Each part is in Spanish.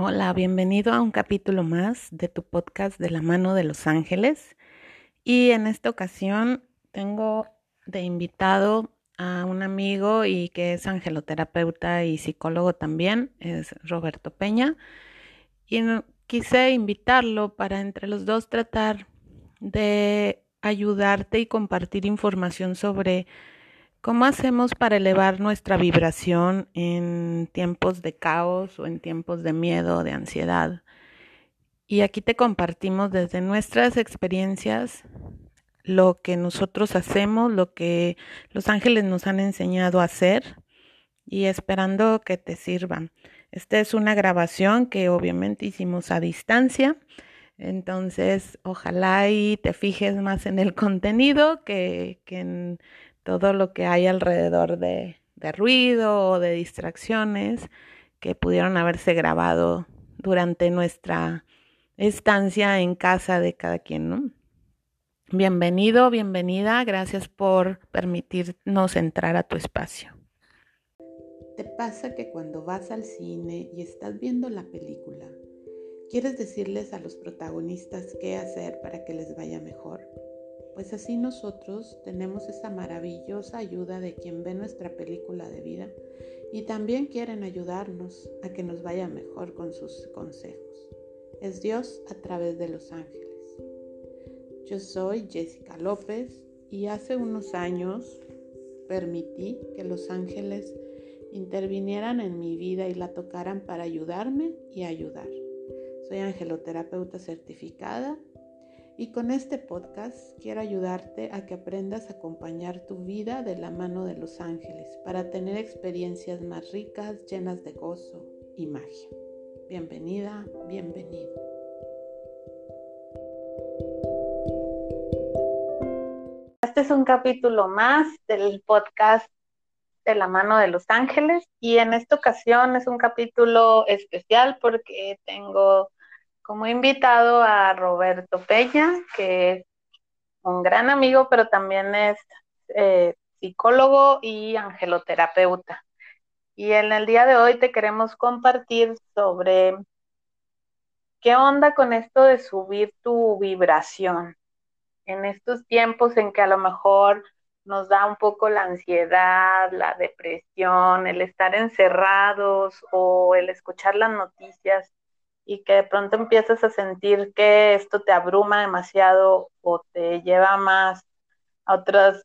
Hola, bienvenido a un capítulo más de tu podcast de la mano de los ángeles. Y en esta ocasión tengo de invitado a un amigo y que es angeloterapeuta y psicólogo también, es Roberto Peña. Y quise invitarlo para entre los dos tratar de ayudarte y compartir información sobre cómo hacemos para elevar nuestra vibración en tiempos de caos o en tiempos de miedo, de ansiedad. Y aquí te compartimos desde nuestras experiencias lo que nosotros hacemos, lo que los ángeles nos han enseñado a hacer y esperando que te sirvan. Esta es una grabación que obviamente hicimos a distancia, entonces ojalá y te fijes más en el contenido que, que en todo lo que hay alrededor de, de ruido o de distracciones que pudieron haberse grabado durante nuestra estancia en casa de cada quien, ¿no? Bienvenido, bienvenida, gracias por permitirnos entrar a tu espacio. ¿Te pasa que cuando vas al cine y estás viendo la película, quieres decirles a los protagonistas qué hacer para que les vaya mejor? Pues así nosotros tenemos esa maravillosa ayuda de quien ve nuestra película de vida y también quieren ayudarnos a que nos vaya mejor con sus consejos. Es Dios a través de los ángeles. Yo soy Jessica López y hace unos años permití que los ángeles intervinieran en mi vida y la tocaran para ayudarme y ayudar. Soy angeloterapeuta certificada y con este podcast quiero ayudarte a que aprendas a acompañar tu vida de la mano de los ángeles para tener experiencias más ricas, llenas de gozo y magia. Bienvenida, bienvenido. Este es un capítulo más del podcast de la mano de los ángeles y en esta ocasión es un capítulo especial porque tengo como invitado a Roberto Peña, que es un gran amigo, pero también es eh, psicólogo y angeloterapeuta. Y en el día de hoy te queremos compartir sobre qué onda con esto de subir tu vibración en estos tiempos en que a lo mejor nos da un poco la ansiedad, la depresión, el estar encerrados o el escuchar las noticias y que de pronto empiezas a sentir que esto te abruma demasiado o te lleva más a otros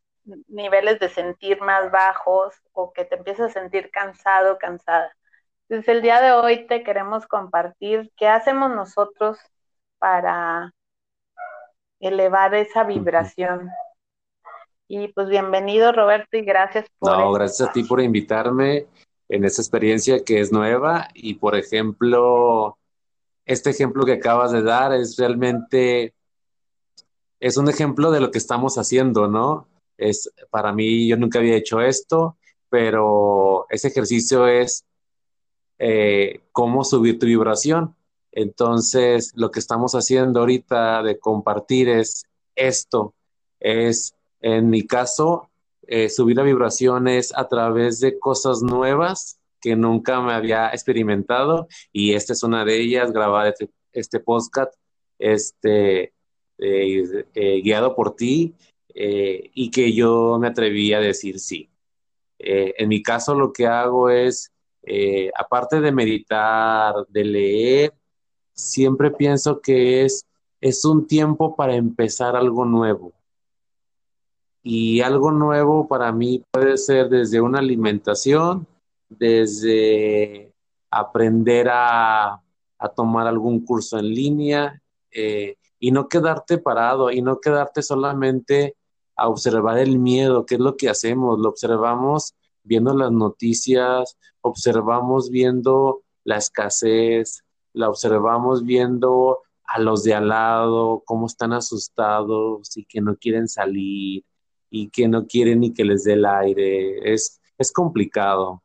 niveles de sentir más bajos o que te empiezas a sentir cansado, cansada. Entonces el día de hoy te queremos compartir qué hacemos nosotros para elevar esa vibración. Y pues bienvenido Roberto y gracias por... No, gracias a ti por invitarme en esta experiencia que es nueva y por ejemplo, este ejemplo que acabas de dar es realmente, es un ejemplo de lo que estamos haciendo, ¿no? Es, para mí, yo nunca había hecho esto, pero ese ejercicio es eh, cómo subir tu vibración. Entonces, lo que estamos haciendo ahorita de compartir es esto, es en mi caso, eh, subir la vibraciones a través de cosas nuevas que nunca me había experimentado y esta es una de ellas, grabar este, este podcast este, eh, eh, guiado por ti y que yo me atreví a decir sí. en mi caso lo que hago es, aparte de meditar, de leer, siempre pienso que es, es un tiempo para empezar algo nuevo. Y algo nuevo para mí puede ser desde una alimentación, desde aprender a, tomar algún curso en línea eh, y no quedarte parado y no quedarte solamente a observar el miedo, que es lo que hacemos, lo observamos viendo las noticias, observamos viendo la escasez, la observamos viendo a los de al lado, cómo están asustados y que no quieren salir y que no quieren ni que les dé el aire. Es, es complicado.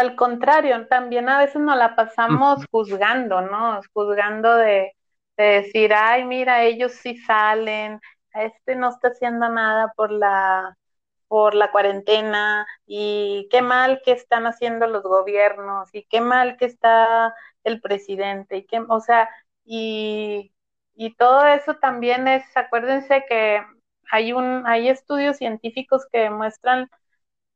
Al contrario, también a veces nos la pasamos juzgando, ¿no? Juzgando de, de decir, ay, mira, ellos sí salen, este no está haciendo nada por la por la cuarentena y qué mal que están haciendo los gobiernos y qué mal que está el presidente y qué, o sea, y, y todo eso también es, acuérdense que hay un, hay estudios científicos que demuestran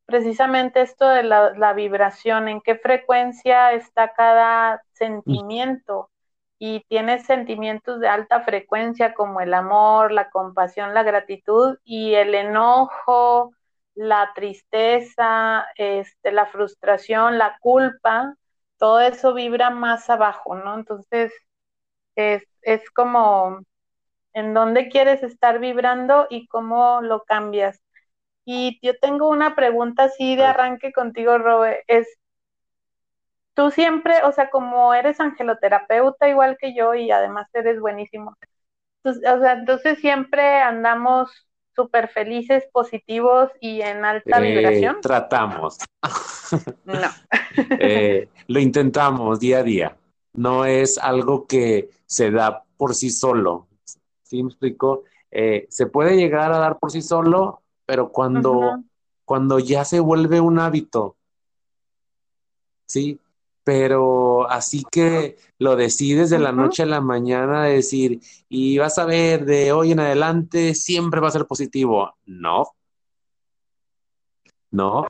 precisamente esto de la, la vibración, en qué frecuencia está cada sentimiento y tienes sentimientos de alta frecuencia como el amor, la compasión, la gratitud y el enojo, la tristeza, este, la frustración, la culpa, todo eso vibra más abajo, ¿no? Entonces, es, es como en dónde quieres estar vibrando y cómo lo cambias. Y yo tengo una pregunta así de arranque contigo, Robe, es, tú siempre, o sea, como eres angeloterapeuta igual que yo y además eres buenísimo, o sea, entonces siempre andamos súper felices, positivos y en alta eh, vibración. Tratamos. No. eh, lo intentamos día a día. No es algo que se da por sí solo. ¿Sí me explico? Eh, se puede llegar a dar por sí solo, pero cuando, cuando ya se vuelve un hábito, ¿sí? Pero así que lo decides de la noche a la mañana, decir, y vas a ver, de hoy en adelante siempre va a ser positivo. No. No.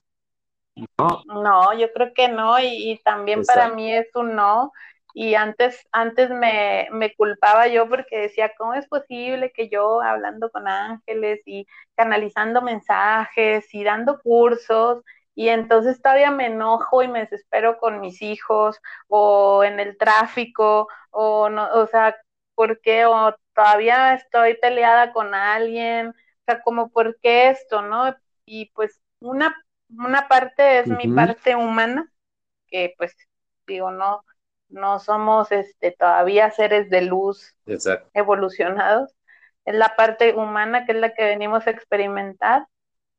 No. No, yo creo que no, y, y también Exacto. para mí es un no. Y antes, antes me, me, culpaba yo porque decía, ¿cómo es posible que yo hablando con ángeles y canalizando mensajes y dando cursos y entonces todavía me enojo y me desespero con mis hijos o en el tráfico o no, o sea, ¿por qué? O todavía estoy peleada con alguien, o sea, como ¿por qué esto, no? Y pues una, una parte es uh -huh. mi parte humana, que pues digo, no, no somos este, todavía seres de luz Exacto. evolucionados. Es la parte humana que es la que venimos a experimentar.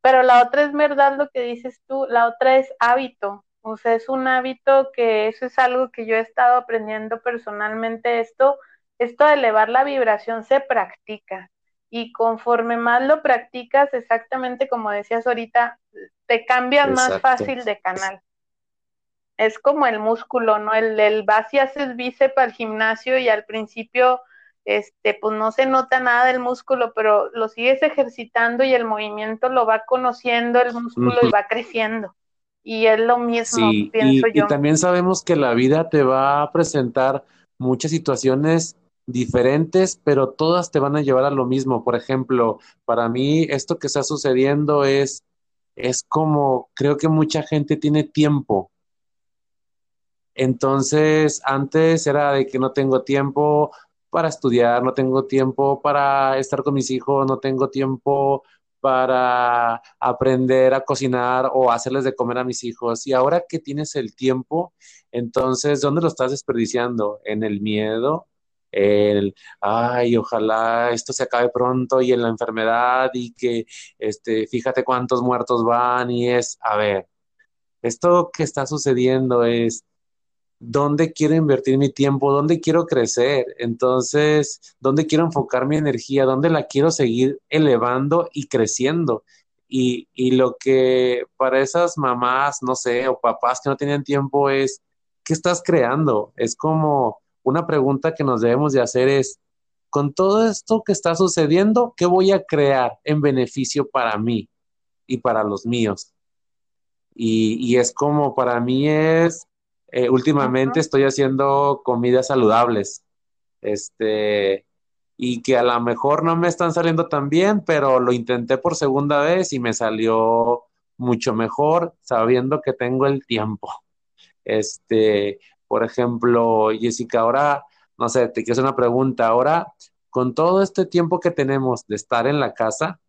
Pero la otra es verdad lo que dices tú, la otra es hábito. O sea, es un hábito que eso es algo que yo he estado aprendiendo personalmente. Esto, esto de elevar la vibración se practica. Y conforme más lo practicas, exactamente como decías ahorita, te cambias Exacto. más fácil de canal es como el músculo, ¿no? El, el vas y haces bíceps al gimnasio y al principio, este, pues no se nota nada del músculo, pero lo sigues ejercitando y el movimiento lo va conociendo el músculo uh -huh. y va creciendo. Y es lo mismo, sí, pienso y, yo. Y también sabemos que la vida te va a presentar muchas situaciones diferentes, pero todas te van a llevar a lo mismo. Por ejemplo, para mí esto que está sucediendo es, es como, creo que mucha gente tiene tiempo, entonces, antes era de que no tengo tiempo para estudiar, no tengo tiempo para estar con mis hijos, no tengo tiempo para aprender a cocinar o hacerles de comer a mis hijos. Y ahora que tienes el tiempo, entonces, ¿dónde lo estás desperdiciando? En el miedo, el, ay, ojalá esto se acabe pronto y en la enfermedad y que, este, fíjate cuántos muertos van y es, a ver, esto que está sucediendo es, dónde quiero invertir mi tiempo, dónde quiero crecer, entonces, dónde quiero enfocar mi energía, dónde la quiero seguir elevando y creciendo. Y, y, lo que para esas mamás, no sé, o papás que no tienen tiempo es, ¿qué estás creando? Es como una pregunta que nos debemos de hacer es, con todo esto que está sucediendo, ¿qué voy a crear en beneficio para mí y para los míos? Y, y es como para mí es eh, últimamente estoy haciendo comidas saludables. Este, y que a lo mejor no me están saliendo tan bien, pero lo intenté por segunda vez y me salió mucho mejor sabiendo que tengo el tiempo. Este, por ejemplo, Jessica, ahora, no sé, te quiero hacer una pregunta. Ahora, con todo este tiempo que tenemos de estar en la casa,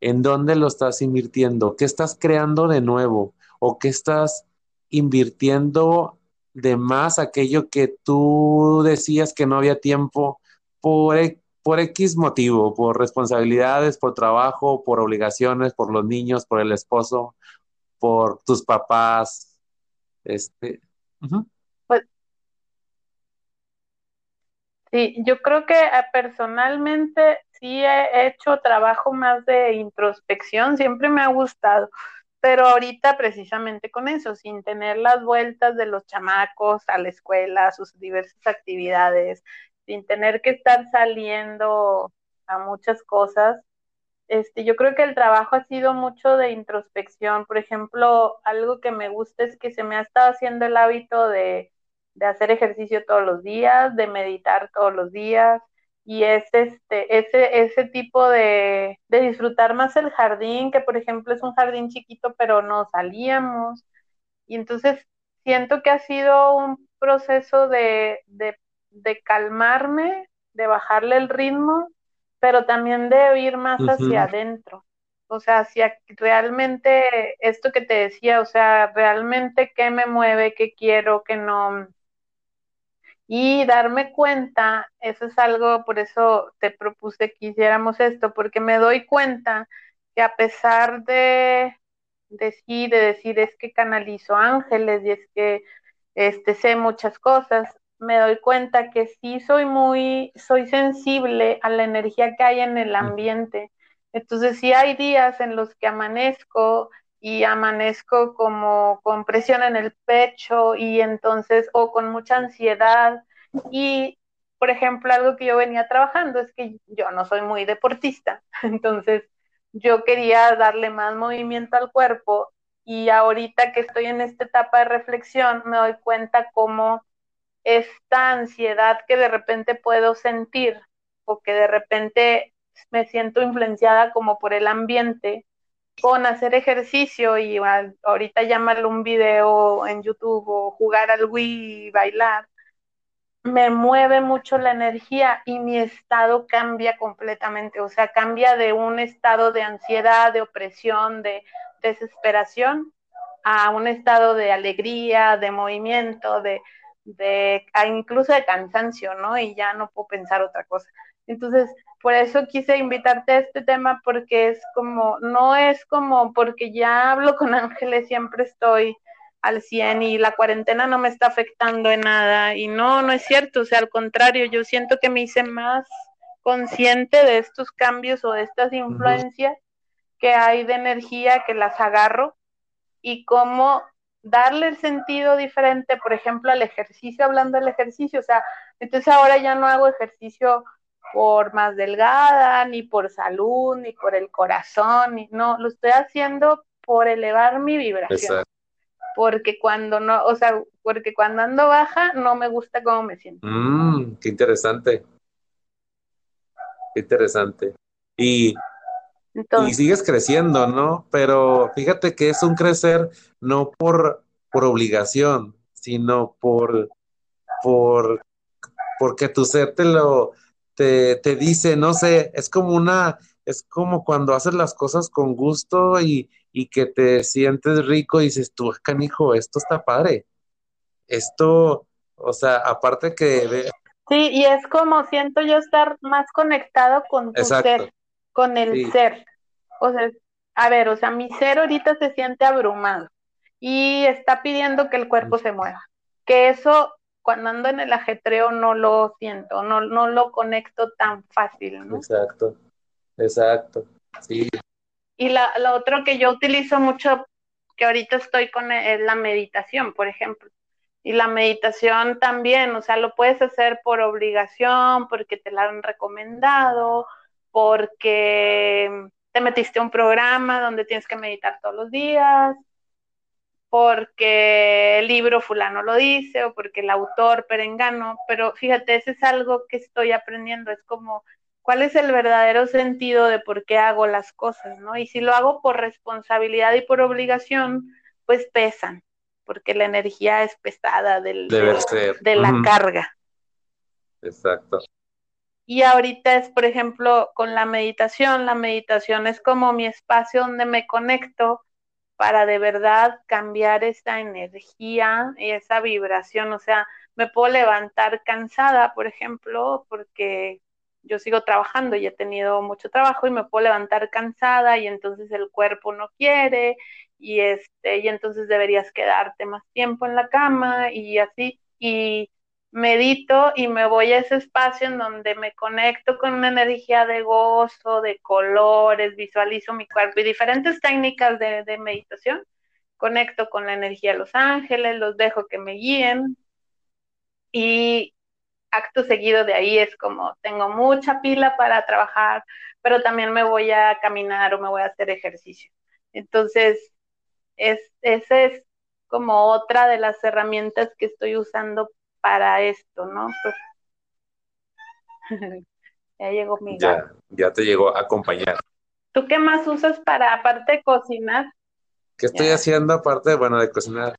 ¿en dónde lo estás invirtiendo? ¿Qué estás creando de nuevo? ¿O qué estás invirtiendo de más aquello que tú decías que no había tiempo por, por X motivo, por responsabilidades, por trabajo, por obligaciones, por los niños, por el esposo, por tus papás. Este, uh -huh. Pues sí, yo creo que ah, personalmente sí he hecho trabajo más de introspección, siempre me ha gustado, pero ahorita precisamente con eso, sin tener las vueltas de los chamacos a la escuela, sus diversas actividades, sin tener que estar saliendo a muchas cosas, este, yo creo que el trabajo ha sido mucho de introspección. Por ejemplo, algo que me gusta es que se me ha estado haciendo el hábito de, de hacer ejercicio todos los días, de meditar todos los días, y es este, ese, ese tipo de, de disfrutar más el jardín, que por ejemplo es un jardín chiquito, pero no salíamos. Y entonces siento que ha sido un proceso de, de, de calmarme, de bajarle el ritmo pero también de ir más hacia adentro. O sea, hacia realmente esto que te decía, o sea, realmente qué me mueve, qué quiero, qué no. Y darme cuenta, eso es algo, por eso te propuse que hiciéramos esto, porque me doy cuenta que a pesar de decir, de decir es que canalizo ángeles y es que este, sé muchas cosas, me doy cuenta que sí soy muy, soy sensible a la energía que hay en el ambiente. Entonces sí hay días en los que amanezco y amanezco como con presión en el pecho y entonces, o con mucha ansiedad. Y, por ejemplo, algo que yo venía trabajando es que yo no soy muy deportista, entonces yo quería darle más movimiento al cuerpo y ahorita que estoy en esta etapa de reflexión me doy cuenta cómo esta ansiedad que de repente puedo sentir o que de repente me siento influenciada como por el ambiente con hacer ejercicio y ahorita llamarlo un video en YouTube o jugar al Wii y bailar, me mueve mucho la energía y mi estado cambia completamente, o sea, cambia de un estado de ansiedad, de opresión, de desesperación, a un estado de alegría, de movimiento, de, de incluso de cansancio, ¿no? Y ya no puedo pensar otra cosa. Entonces, por eso quise invitarte a este tema porque es como, no es como porque ya hablo con ángeles, siempre estoy al 100 y la cuarentena no me está afectando en nada. Y no, no es cierto, o sea, al contrario, yo siento que me hice más consciente de estos cambios o de estas influencias que hay de energía que las agarro y cómo darle el sentido diferente, por ejemplo, al ejercicio, hablando del ejercicio, o sea, entonces ahora ya no hago ejercicio por más delgada, ni por salud, ni por el corazón, ni, no, lo estoy haciendo por elevar mi vibración. Porque cuando no, o sea, porque cuando ando baja no me gusta cómo me siento. Mm, qué interesante. Qué interesante. Y y sigues creciendo, ¿no? Pero fíjate que es un crecer no por, por obligación, sino por, por, porque tu ser te lo, te, te dice, no sé, es como una, es como cuando haces las cosas con gusto y, y que te sientes rico y dices, tú, canijo, esto está padre. Esto, o sea, aparte que... Sí, y es como siento yo estar más conectado con tu ser con el ser. O sea, a ver, o sea, mi ser ahorita se siente abrumado y está pidiendo que el cuerpo se mueva. Que eso, cuando ando en el ajetreo, no lo siento, no, no lo conecto tan fácil. ¿no? Exacto, exacto, sí. Y la, lo otro que yo utilizo mucho, que ahorita estoy con, es la meditación, por ejemplo. Y la meditación también, o sea, lo puedes hacer por obligación, porque te la han recomendado, porque te metiste a un programa donde tienes que meditar todos los días, porque el libro fulano lo dice o porque el autor perengano, pero fíjate, eso es algo que estoy aprendiendo, es como cuál es el verdadero sentido de por qué hago las cosas, ¿no? Y si lo hago por responsabilidad y por obligación, pues pesan, porque la energía es pesada del, de, la carga. Exacto. Y ahorita es, por ejemplo, con la meditación, la meditación es como mi espacio donde me conecto para de verdad cambiar esa energía y esa vibración. O sea, me puedo levantar cansada, por ejemplo, porque yo sigo trabajando y he tenido mucho trabajo y me puedo levantar cansada y entonces el cuerpo no quiere y este y entonces deberías quedarte más tiempo en la cama y así y medito y me voy a ese espacio en donde me conecto con una energía de gozo, de colores, visualizo mi cuerpo y diferentes técnicas de, meditación. Conecto con la energía de los ángeles, los dejo que me guíen y acto seguido de ahí es como tengo mucha pila para trabajar, pero también me voy a caminar o me voy a hacer ejercicio. Entonces, es, esa es como otra de las herramientas que estoy usando para esto, ¿no? Pues, ya llegó mi ya, ya te llegó a acompañar. ¿Tú qué más usas para, aparte de cocinar? ¿Qué estoy haciendo aparte, bueno, de cocinar?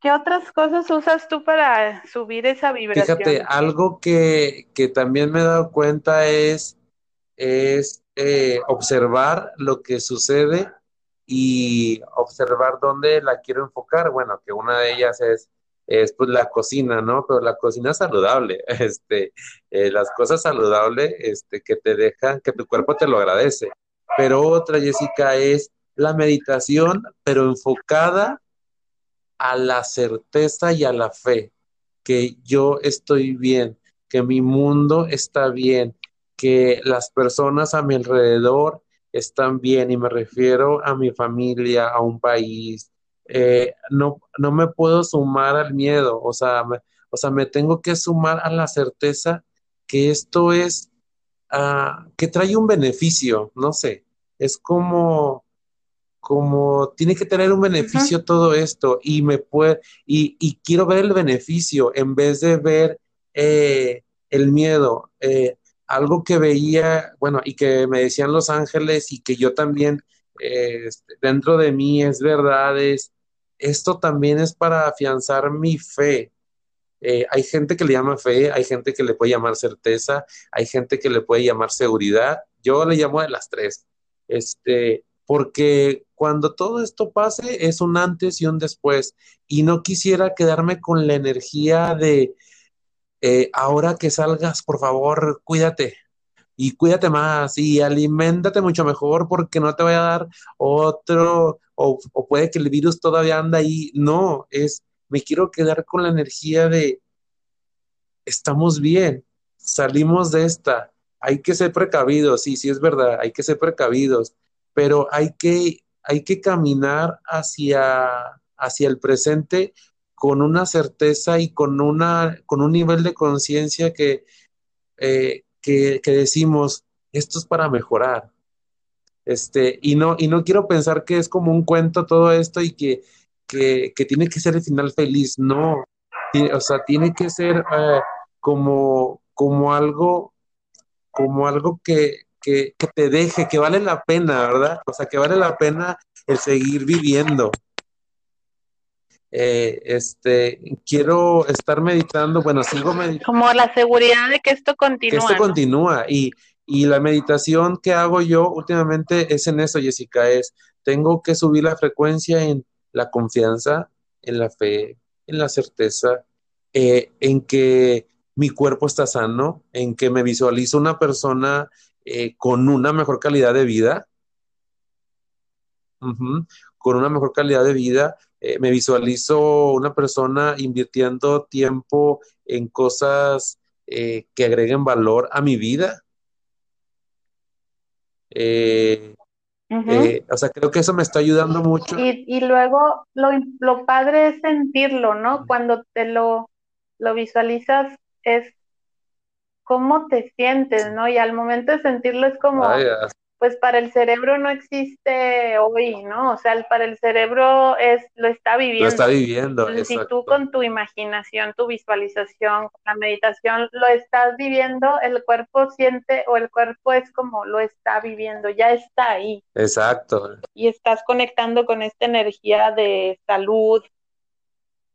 ¿Qué otras cosas usas tú para subir esa vibración? Fíjate, algo que, que también me he dado cuenta es, es eh, observar lo que sucede y observar dónde la quiero enfocar. Bueno, que una de ellas es, es pues la cocina, ¿no? Pero la cocina saludable, este, eh, las cosas saludables este, que te dejan, que tu cuerpo te lo agradece. Pero otra, Jessica, es la meditación, pero enfocada a la certeza y a la fe que yo estoy bien, que mi mundo está bien, que las personas a mi alrededor están bien y me refiero a mi familia, a un país. Eh, no, no me puedo sumar al miedo, o sea, me, o sea, me tengo que sumar a la certeza que esto es, uh, que trae un beneficio, no sé, es como, como tiene que tener un beneficio todo esto y me puede, y, y, quiero ver el beneficio en vez de ver eh, el miedo. Eh, algo que veía, bueno, y que me decían los ángeles y que yo también eh, dentro de mí es verdad, es, esto también es para afianzar mi fe. Eh, hay gente que le llama fe, hay gente que le puede llamar certeza, hay gente que le puede llamar seguridad. Yo le llamo de las tres. Este, porque cuando todo esto pase es un antes y un después. Y no quisiera quedarme con la energía de, eh, ahora que salgas, por favor, cuídate y cuídate más y aliméntate mucho mejor porque no te vaya a dar otro, o, o, puede que el virus todavía anda ahí. No, es, me quiero quedar con la energía de, estamos bien, salimos de esta, hay que ser precavidos, sí, sí es verdad, hay que ser precavidos, pero hay que, hay que caminar hacia, hacia el presente con una certeza y con, una, con un nivel de conciencia que, eh, que, que, decimos, esto es para mejorar. Este, y, no, y no quiero pensar que es como un cuento todo esto y que, que, que tiene que ser el final feliz, no. O sea, tiene que ser eh, como, como algo, como algo que, que, que te deje, que vale la pena, ¿verdad? O sea, que vale la pena el seguir viviendo. Eh, este, quiero estar meditando, bueno, sigo meditando. Como la seguridad de que esto continúa. Que esto ¿no? continúa y, y, la meditación que hago yo últimamente es en eso, Jessica, es, tengo que subir la frecuencia en la confianza, en la fe, en la certeza, eh, en que mi cuerpo está sano, en que me visualizo una persona eh, con una mejor calidad de vida, uh -huh, con una mejor calidad de vida, eh, me visualizo una persona invirtiendo tiempo en cosas eh, que agreguen valor a mi vida. Eh, uh -huh. o sea, creo que eso me está ayudando mucho. Y, y luego lo, lo, padre es sentirlo, ¿no? Cuando te lo, lo visualizas es cómo te sientes, ¿no? Y al momento de sentirlo es como, pues para el cerebro no existe hoy, ¿no? O sea, para el cerebro es lo está viviendo. Lo está viviendo. Si tú con tu imaginación, tu visualización, la meditación lo estás viviendo, el cuerpo siente o el cuerpo es como lo está viviendo, ya está ahí. Exacto. Y estás conectando con esta energía de salud.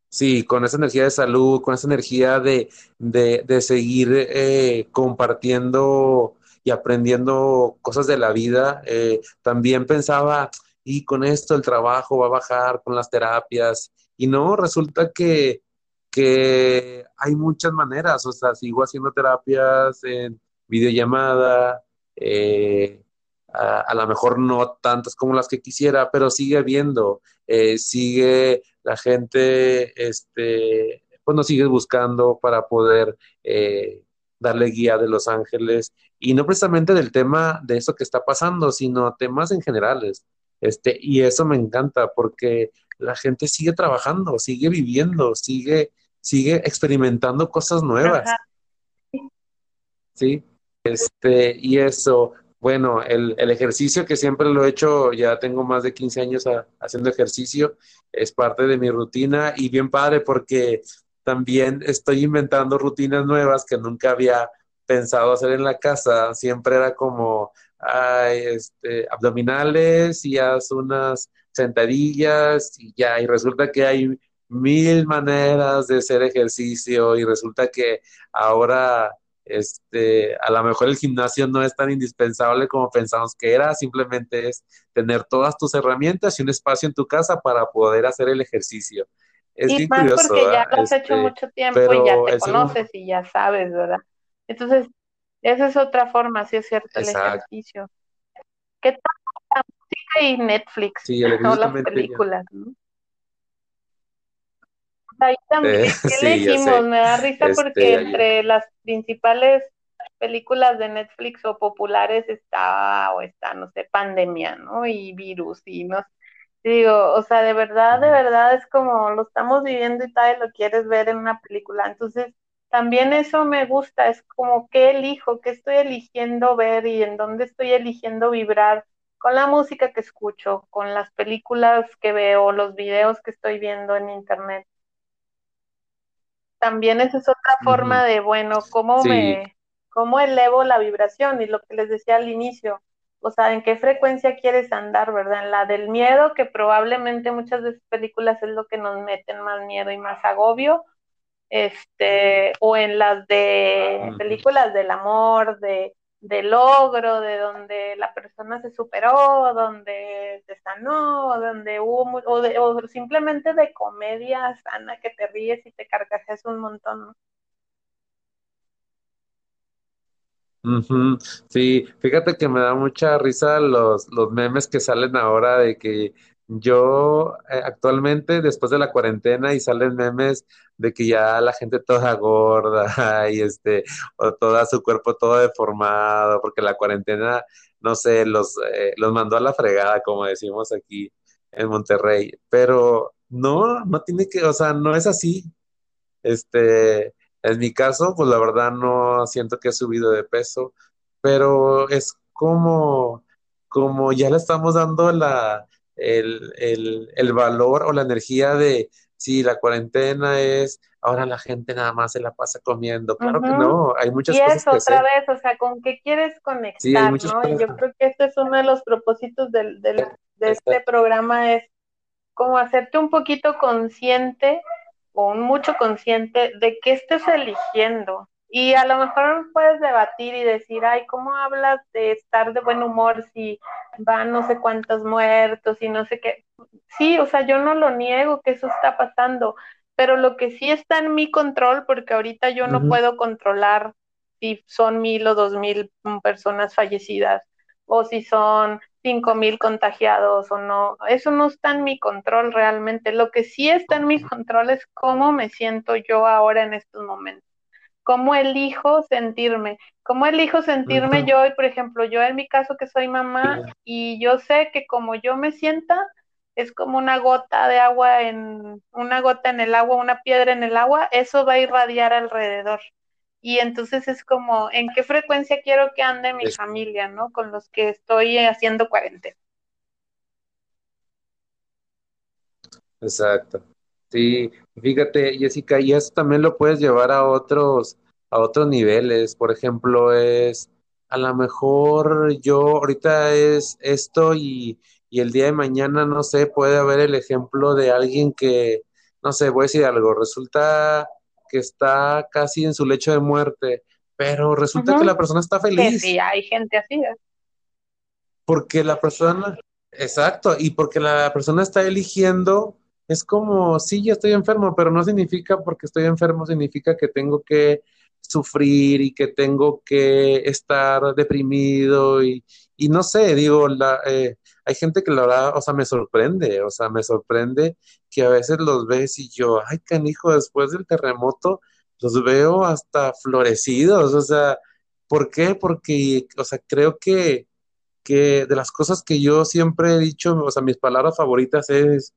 Sí, con esa energía de salud, con esa energía de, de, de seguir eh, compartiendo y aprendiendo cosas de la vida. Eh, también pensaba, y con esto el trabajo va a bajar con las terapias. Y no, resulta que, que hay muchas maneras. O sea, sigo haciendo terapias en videollamada, eh, a, lo mejor no tantas como las que quisiera, pero sigue habiendo, eh, sigue la gente, este, pues nos sigues buscando para poder darle guía de Los Ángeles y no precisamente del tema de eso que está pasando, sino temas en generales. Este, y eso me encanta porque la gente sigue trabajando, sigue viviendo, sigue, sigue experimentando cosas nuevas. Sí, este, y eso, bueno, el, ejercicio que siempre lo he hecho, ya tengo más de 15 años haciendo ejercicio, es parte de mi rutina y bien padre porque también estoy inventando rutinas nuevas que nunca había pensado hacer en la casa. Siempre era como, ay, este, abdominales y haz unas sentadillas y ya, y resulta que hay mil maneras de hacer ejercicio y resulta que ahora este, a lo mejor el gimnasio no es tan indispensable como pensamos que era, simplemente es tener todas tus herramientas y un espacio en tu casa para poder hacer el ejercicio. Es y más porque ya lo has hecho este, mucho tiempo y ya te conoces y ya sabes, ¿verdad? Entonces, esa es otra forma, sí es cierto, el ejercicio. ¿Qué tal la música y Netflix? Sí, o las películas, ¿no? ahí también, eh, ¿qué le dijimos? Me da risa este, porque entre las principales películas de Netflix o populares está, o está, no sé, pandemia, ¿no? Y virus, y no digo, o sea, de verdad, de verdad es como lo estamos viviendo y tal, y lo quieres ver en una película. Entonces, también eso me gusta, es como qué elijo, qué estoy eligiendo ver y en dónde estoy eligiendo vibrar con la música que escucho, con las películas que veo, los videos que estoy viendo en internet también esa es otra forma de, bueno, cómo me, cómo elevo la vibración y lo que les decía al inicio, o sea, en qué frecuencia quieres andar, ¿verdad? En la del miedo, que probablemente muchas de esas películas es lo que nos meten más miedo y más agobio, este, o en las de películas del amor, de de logro, de donde la persona se superó, donde se sanó, donde hubo, o, de, o simplemente de comedia sana que te ríes y te carcajeas un montón. Sí, fíjate que me da mucha risa los, los memes que salen ahora de que yo eh, actualmente, después de la cuarentena, y salen memes de que ya la gente toda gorda y este, o todo su cuerpo todo deformado, porque la cuarentena, no sé, los, eh, los mandó a la fregada, como decimos aquí en Monterrey. Pero no, no tiene que, o sea, no es así. Este, en mi caso, pues la verdad no siento que he subido de peso, pero es como, como ya le estamos dando la el, valor o la energía de si la cuarentena es ahora la gente nada más se la pasa comiendo. Claro que no, hay muchas y cosas. eso, otra vez, o sea, ¿con qué quieres conectar? ¿no? Yo creo que este es uno de los propósitos del, del, de este programa, es como hacerte un poquito consciente o un mucho consciente de qué estés eligiendo. Y a lo mejor puedes debatir y decir, ay, ¿cómo hablas de estar de buen humor si van no sé cuántos muertos y no sé qué? Sí, o sea, yo no lo niego que eso está pasando, pero lo que sí está en mi control, porque ahorita yo no puedo controlar si son mil o dos mil personas fallecidas o si son cinco mil contagiados o no, eso no está en mi control realmente. Lo que sí está en mi control es cómo me siento yo ahora en estos momentos cómo elijo sentirme, cómo elijo sentirme yo, y por ejemplo, yo en mi caso que soy mamá y yo sé que como yo me sienta, es como una gota de agua en, una gota en el agua, una piedra en el agua, eso va a irradiar alrededor. Y entonces es como, ¿en qué frecuencia quiero que ande mi familia, ¿no? Con los que estoy haciendo cuarentena. Exacto. Sí, fíjate, Jessica, y eso también lo puedes llevar a otros, a otros niveles. Por ejemplo, es a lo mejor yo ahorita es esto y, y el día de mañana, no sé, puede haber el ejemplo de alguien que, no sé, voy a decir algo, resulta que está casi en su lecho de muerte, pero resulta que la persona está feliz. Sí, hay gente así. ¿eh? Porque la persona, exacto, y porque la persona está eligiendo es como, sí, ya estoy enfermo, pero no significa porque estoy enfermo, significa que tengo que sufrir y que tengo que estar deprimido y, no sé, digo, la, eh, hay gente que la verdad, o sea, me sorprende, o sea, me sorprende que a veces los ves y yo, ay, canijo, después del terremoto los veo hasta florecidos, o sea, ¿por qué? Porque, o sea, creo que, que de las cosas que yo siempre he dicho, o sea, mis palabras favoritas es,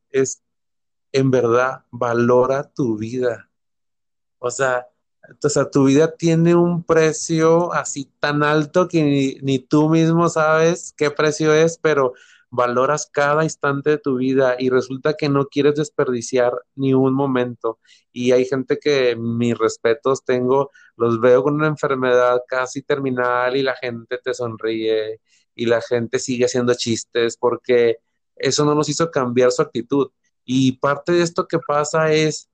en verdad, valora tu vida. O sea, o sea, tu vida tiene un precio así tan alto que ni, ni, tú mismo sabes qué precio es, pero valoras cada instante de tu vida y resulta que no quieres desperdiciar ni un momento. Y hay gente que mis respetos tengo, los veo con una enfermedad casi terminal y la gente te sonríe y la gente sigue haciendo chistes porque eso no nos hizo cambiar su actitud. Y parte de esto que pasa es,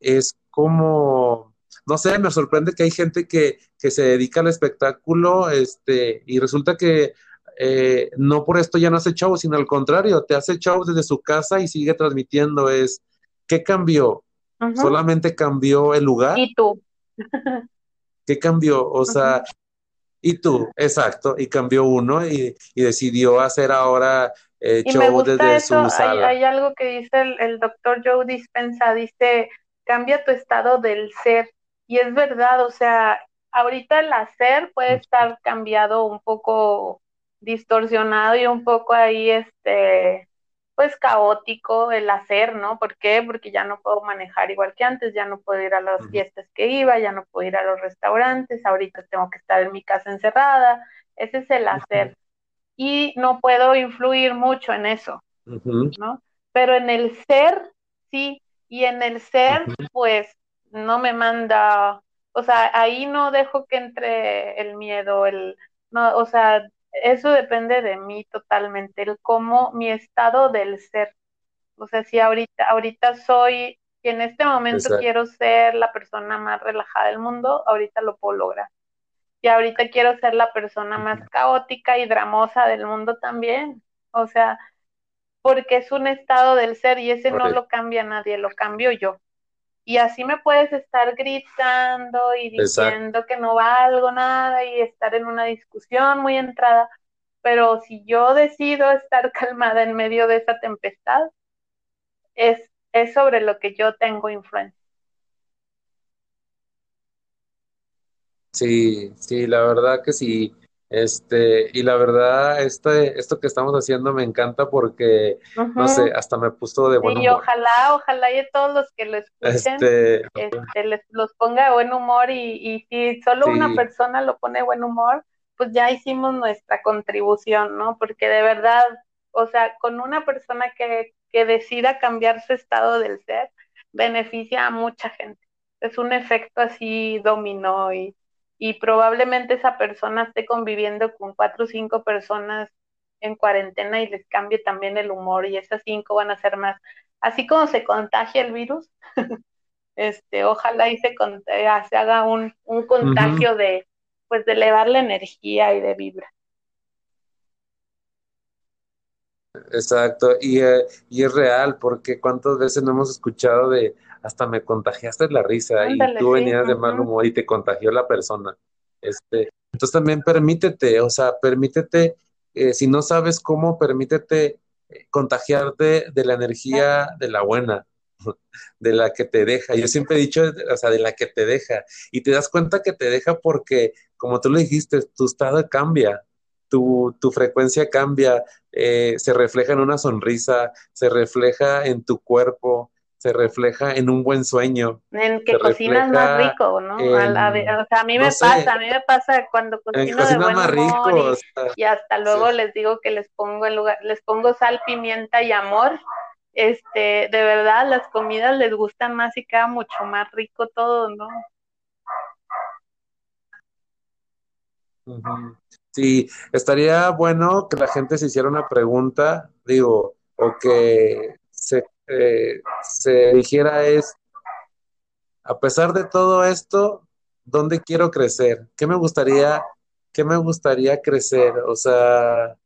es como, no sé, me sorprende que hay gente que, que se dedica al espectáculo este, y resulta que eh, no por esto ya no hace show, sino al contrario, te hace show desde su casa y sigue transmitiendo. Es, ¿qué cambió? ¿Solamente cambió el lugar? ¿Y tú? ¿Qué cambió? O sea, y tú, exacto, y cambió uno y, decidió hacer ahora eh, show desde su sala. Hay, algo que dice el, el doctor Joe Dispensa, dice, cambia tu estado del ser. Y es verdad, o sea, ahorita el hacer puede estar cambiado un poco distorsionado y un poco ahí, este, pues caótico el hacer, ¿no? ¿Por qué? Porque ya no puedo manejar igual que antes, ya no puedo ir a las fiestas que iba, ya no puedo ir a los restaurantes, ahorita tengo que estar en mi casa encerrada, ese es el hacer. Y no puedo influir mucho en eso, ¿no? Pero en el ser, sí, y en el ser, pues no me manda, o sea, ahí no dejo que entre el miedo, el, no, o sea, eso depende de mí totalmente, el cómo, mi estado del ser. O sea, si ahorita, ahorita soy, y en este momento quiero ser la persona más relajada del mundo, ahorita lo puedo lograr. Y ahorita quiero ser la persona más caótica y dramosa del mundo también. O sea, porque es un estado del ser y ese no lo cambia nadie, lo cambio yo. Y así me puedes estar gritando y diciendo que no valgo nada y estar en una discusión muy entrada. Pero si yo decido estar calmada en medio de esa tempestad, es, es sobre lo que yo tengo influencia. Sí, sí, la verdad que sí. Este, y la verdad, este, esto que estamos haciendo me encanta porque, no sé, hasta me puso de buen humor. Y ojalá, ojalá y todos los que lo escuchen, este, este les, los ponga de buen humor y, y si solo una persona lo pone de buen humor, pues ya hicimos nuestra contribución, ¿no? Porque de verdad, o sea, con una persona que, que decida cambiar su estado del ser, beneficia a mucha gente. Es un efecto así dominó y y probablemente esa persona esté conviviendo con cuatro o cinco personas en cuarentena y les cambie también el humor y esas cinco van a ser más. Así como se contagia el virus, este, ojalá y se, se haga un, un contagio de, pues, de elevar la energía y de vibra. Exacto, y, eh, y es real, porque cuántas veces no hemos escuchado de, hasta me contagiaste la risa y tú venías de mal humor y te contagió la persona. Este, entonces también permítete, o sea, permítete, eh, si no sabes cómo, permítete eh, contagiarte de la energía de la buena, de la que te deja. Yo siempre he dicho, o sea, de la que te deja. Y te das cuenta que te deja porque, como tú lo dijiste, tu estado cambia, tu, tu frecuencia cambia, eh, se refleja en una sonrisa, se refleja en tu cuerpo, se refleja en un buen sueño. En que cocinas más rico, ¿no? o sea, a mí me pasa, a mí me pasa cuando cocino de buen más rico, y, hasta luego les digo que les pongo en lugar, les pongo sal, pimienta y amor. Este, de verdad, las comidas les gustan más y queda mucho más rico todo, ¿no? Sí, estaría bueno que la gente se hiciera una pregunta, digo, o que se eh, se dijera es, a pesar de todo esto, ¿dónde quiero crecer? ¿Qué me gustaría, qué me gustaría crecer? O sea,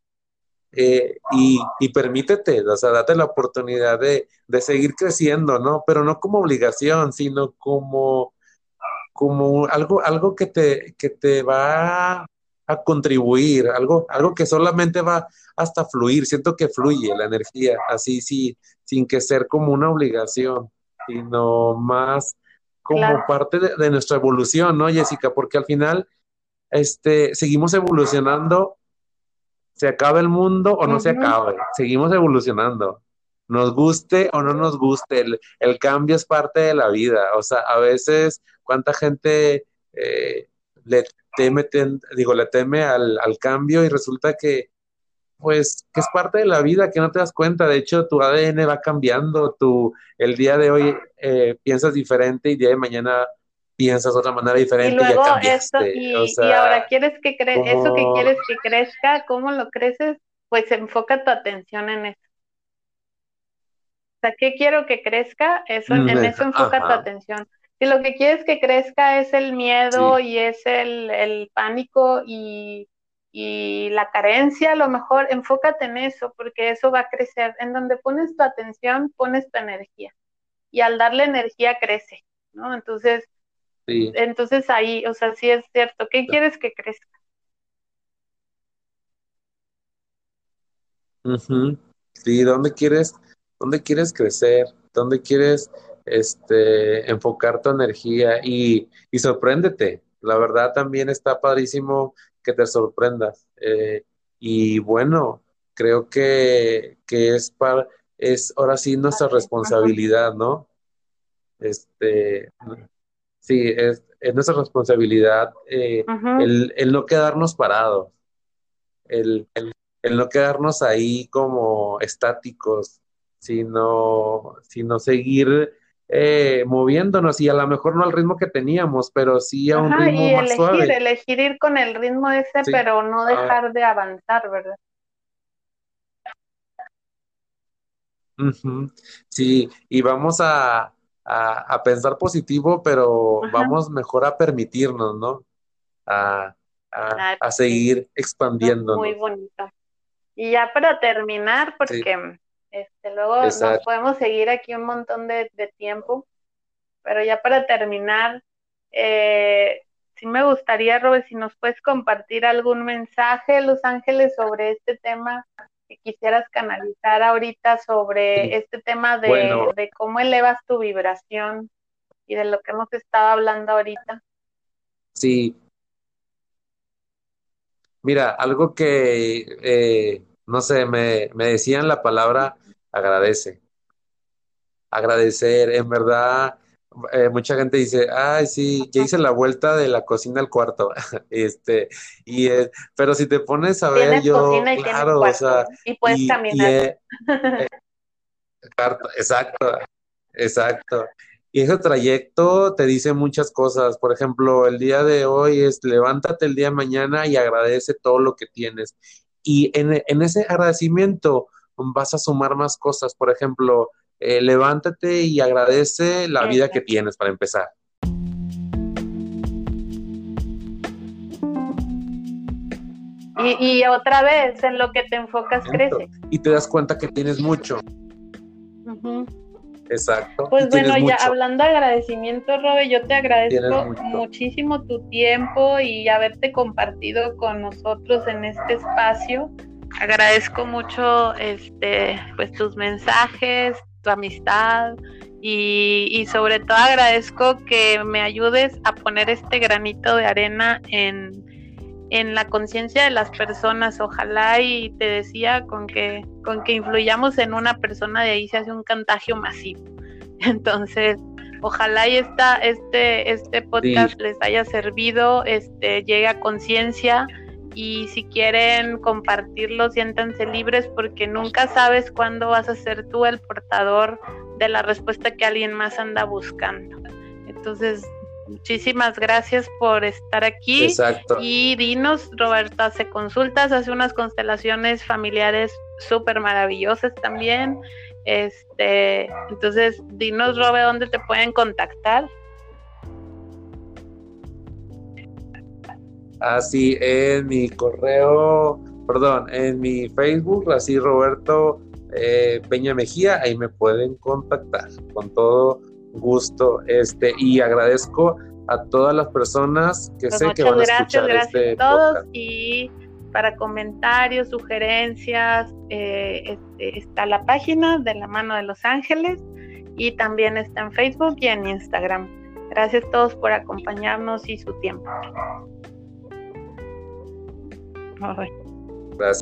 eh, y, permítete, o sea, date la oportunidad de, seguir creciendo, ¿no? Pero no como obligación, sino como, como algo, algo que te, que te va a contribuir, algo, algo que solamente va hasta fluir, siento que fluye la energía, así sí, sin que ser como una obligación, sino más como parte de, nuestra evolución, ¿no, Jessica? Porque al final, este, seguimos evolucionando, se acaba el mundo o no se acabe, seguimos evolucionando, nos guste o no nos guste, el, el, cambio es parte de la vida, o sea, a veces, ¿cuánta gente eh, le teme, digo, le teme al, al cambio y resulta que pues que es parte de la vida, que no te das cuenta. De hecho, tu ADN va cambiando, tu, el día de hoy eh, piensas diferente y el día de mañana piensas de otra manera diferente. Y luego esto, y, ahora quieres que cre eso que quieres que crezca, ¿cómo lo creces? Pues enfoca tu atención en eso. O sea, ¿qué quiero que crezca? Eso, en mm, eso enfoca tu atención. Si lo que quieres que crezca es el miedo y es el, el pánico y y la carencia, a lo mejor enfócate en eso, porque eso va a crecer. En donde pones tu atención, pones tu energía. Y al darle energía, crece, ¿no? Entonces, entonces ahí, o sea, sí es cierto. ¿Qué quieres que crezca? Sí, ¿dónde quieres, dónde quieres crecer? ¿Dónde quieres este, enfocar tu energía? Y, y sorpréndete. La verdad también está padrísimo que te sorprendas. Eh, y bueno, creo que, es para, es ahora sí nuestra responsabilidad, ¿no? Este, sí, es, nuestra responsabilidad eh, el, no quedarnos parados, el, no quedarnos ahí como estáticos, sino, sino seguir eh, moviéndonos y a lo mejor no al ritmo que teníamos, pero sí a un ritmo y más elegir, suave. elegir ir con el ritmo ese, pero no ah. dejar de avanzar, ¿verdad? Sí, y vamos a, pensar positivo, pero vamos mejor a permitirnos, ¿no? A, seguir expandiendo. Muy bonito. Y ya para terminar, porque este, luego nos podemos seguir aquí un montón de, tiempo, pero ya para terminar, eh, sí me gustaría, Robert, si nos puedes compartir algún mensaje, Los Ángeles, sobre este tema que quisieras canalizar ahorita, sobre este tema de, de cómo elevas tu vibración y de lo que hemos estado hablando ahorita. Sí. Mira, algo que, eh, no sé, me, me decían la palabra agradece. Agradecer, en verdad, eh, mucha gente dice, ay, sí, ya hice la vuelta de la cocina al cuarto. este, y eh, pero si te pones a ver, yo, claro, o sea, y puedes caminar. Eh, exacto, exacto. Y ese trayecto te dice muchas cosas. Por ejemplo, el día de hoy es levántate el día de mañana y agradece todo lo que tienes. Y en, en ese agradecimiento, vas a sumar más cosas. Por ejemplo, eh, levántate y agradece la vida que tienes para empezar. Y, otra vez, en lo que te enfocas crece. Y te das cuenta que tienes mucho. Exacto. Pues bueno, ya hablando de agradecimiento, Robe, yo te agradezco muchísimo tu tiempo y haberte compartido con nosotros en este espacio agradezco mucho este, pues tus mensajes, tu amistad y, sobre todo agradezco que me ayudes a poner este granito de arena en, la conciencia de las personas. Ojalá y te decía con que, con que influyamos en una persona de ahí se hace un contagio masivo. Entonces, ojalá y esta, este, este podcast les haya servido, este, llegue a conciencia y si quieren compartirlo, siéntanse libres porque nunca sabes cuándo vas a ser tú el portador de la respuesta que alguien más anda buscando. Entonces, muchísimas gracias por estar aquí. Exacto. Y dinos, Roberto hace consultas, hace unas constelaciones familiares súper maravillosas también. Este, entonces, dinos, Roberto, dónde te pueden contactar. Así en mi correo, perdón, en mi Facebook, así Roberto eh, Peña Mejía, ahí me pueden contactar con todo gusto. Este, y agradezco a todas las personas que Pues sé que van a gracias, escuchar gracias este a todos podcast. y para comentarios, sugerencias, eh, este, está la página de la mano de Los Ángeles y también está en Facebook y en Instagram. Gracias a todos por acompañarnos y su tiempo. Bye. Bye.